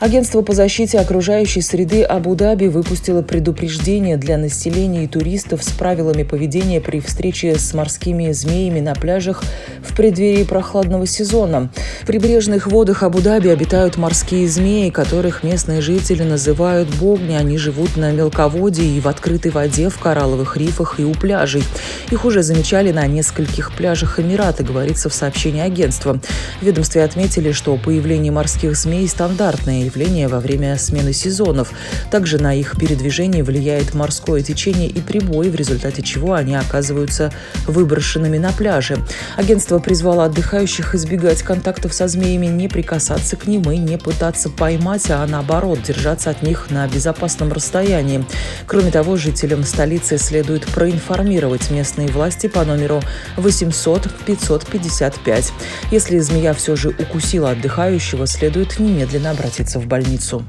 Агентство по защите окружающей среды Абу-Даби выпустило предупреждение для населения и туристов с правилами поведения при встрече с морскими змеями на пляжах в преддверии прохладного сезона. В прибрежных водах Абу-Даби обитают морские змеи, которых местные жители называют богни. Они живут на мелководье и в открытой воде, в коралловых рифах и у пляжей. Их уже замечали на нескольких пляжах Эмирата, говорится в сообщении агентства. В ведомстве отметили, что появление морских змей стандартное явление во время смены сезонов. Также на их передвижение влияет морское течение и прибой, в результате чего они оказываются выброшенными на пляже. Агентство призвало отдыхающих избегать контактов со змеями, не прикасаться к ним и не пытаться поймать, а наоборот держаться от них на безопасном расстоянии. Кроме того, жителям столицы следует проинформировать местные власти по номеру 800 555. Если змея все же укусила отдыхающего, следует немедленно обратиться в больницу.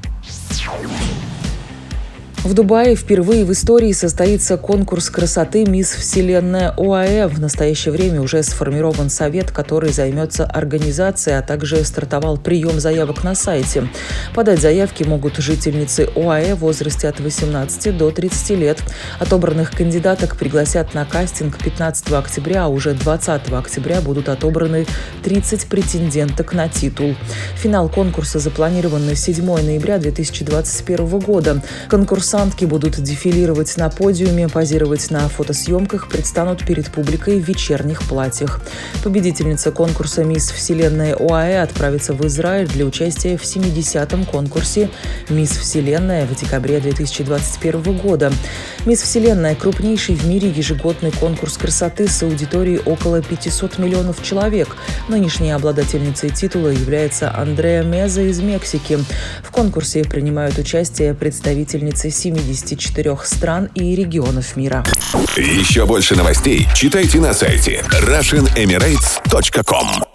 В Дубае впервые в истории состоится конкурс красоты «Мисс Вселенная ОАЭ». В настоящее время уже сформирован совет, который займется организацией, а также стартовал прием заявок на сайте. Подать заявки могут жительницы ОАЭ в возрасте от 18 до 30 лет. Отобранных кандидаток пригласят на кастинг 15 октября, а уже 20 октября будут отобраны 30 претенденток на титул. Финал конкурса запланирован на 7 ноября 2021 года. Конкурс Конкурсантки будут дефилировать на подиуме, позировать на фотосъемках, предстанут перед публикой в вечерних платьях. Победительница конкурса «Мисс Вселенная ОАЭ» отправится в Израиль для участия в 70-м конкурсе «Мисс Вселенная» в декабре 2021 года. «Мисс Вселенная» – крупнейший в мире ежегодный конкурс красоты с аудиторией около 500 миллионов человек. Нынешней обладательницей титула является Андреа Меза из Мексики. В конкурсе принимают участие представительницы 74 стран и регионов мира. Еще больше новостей читайте на сайте RussianEmirates.com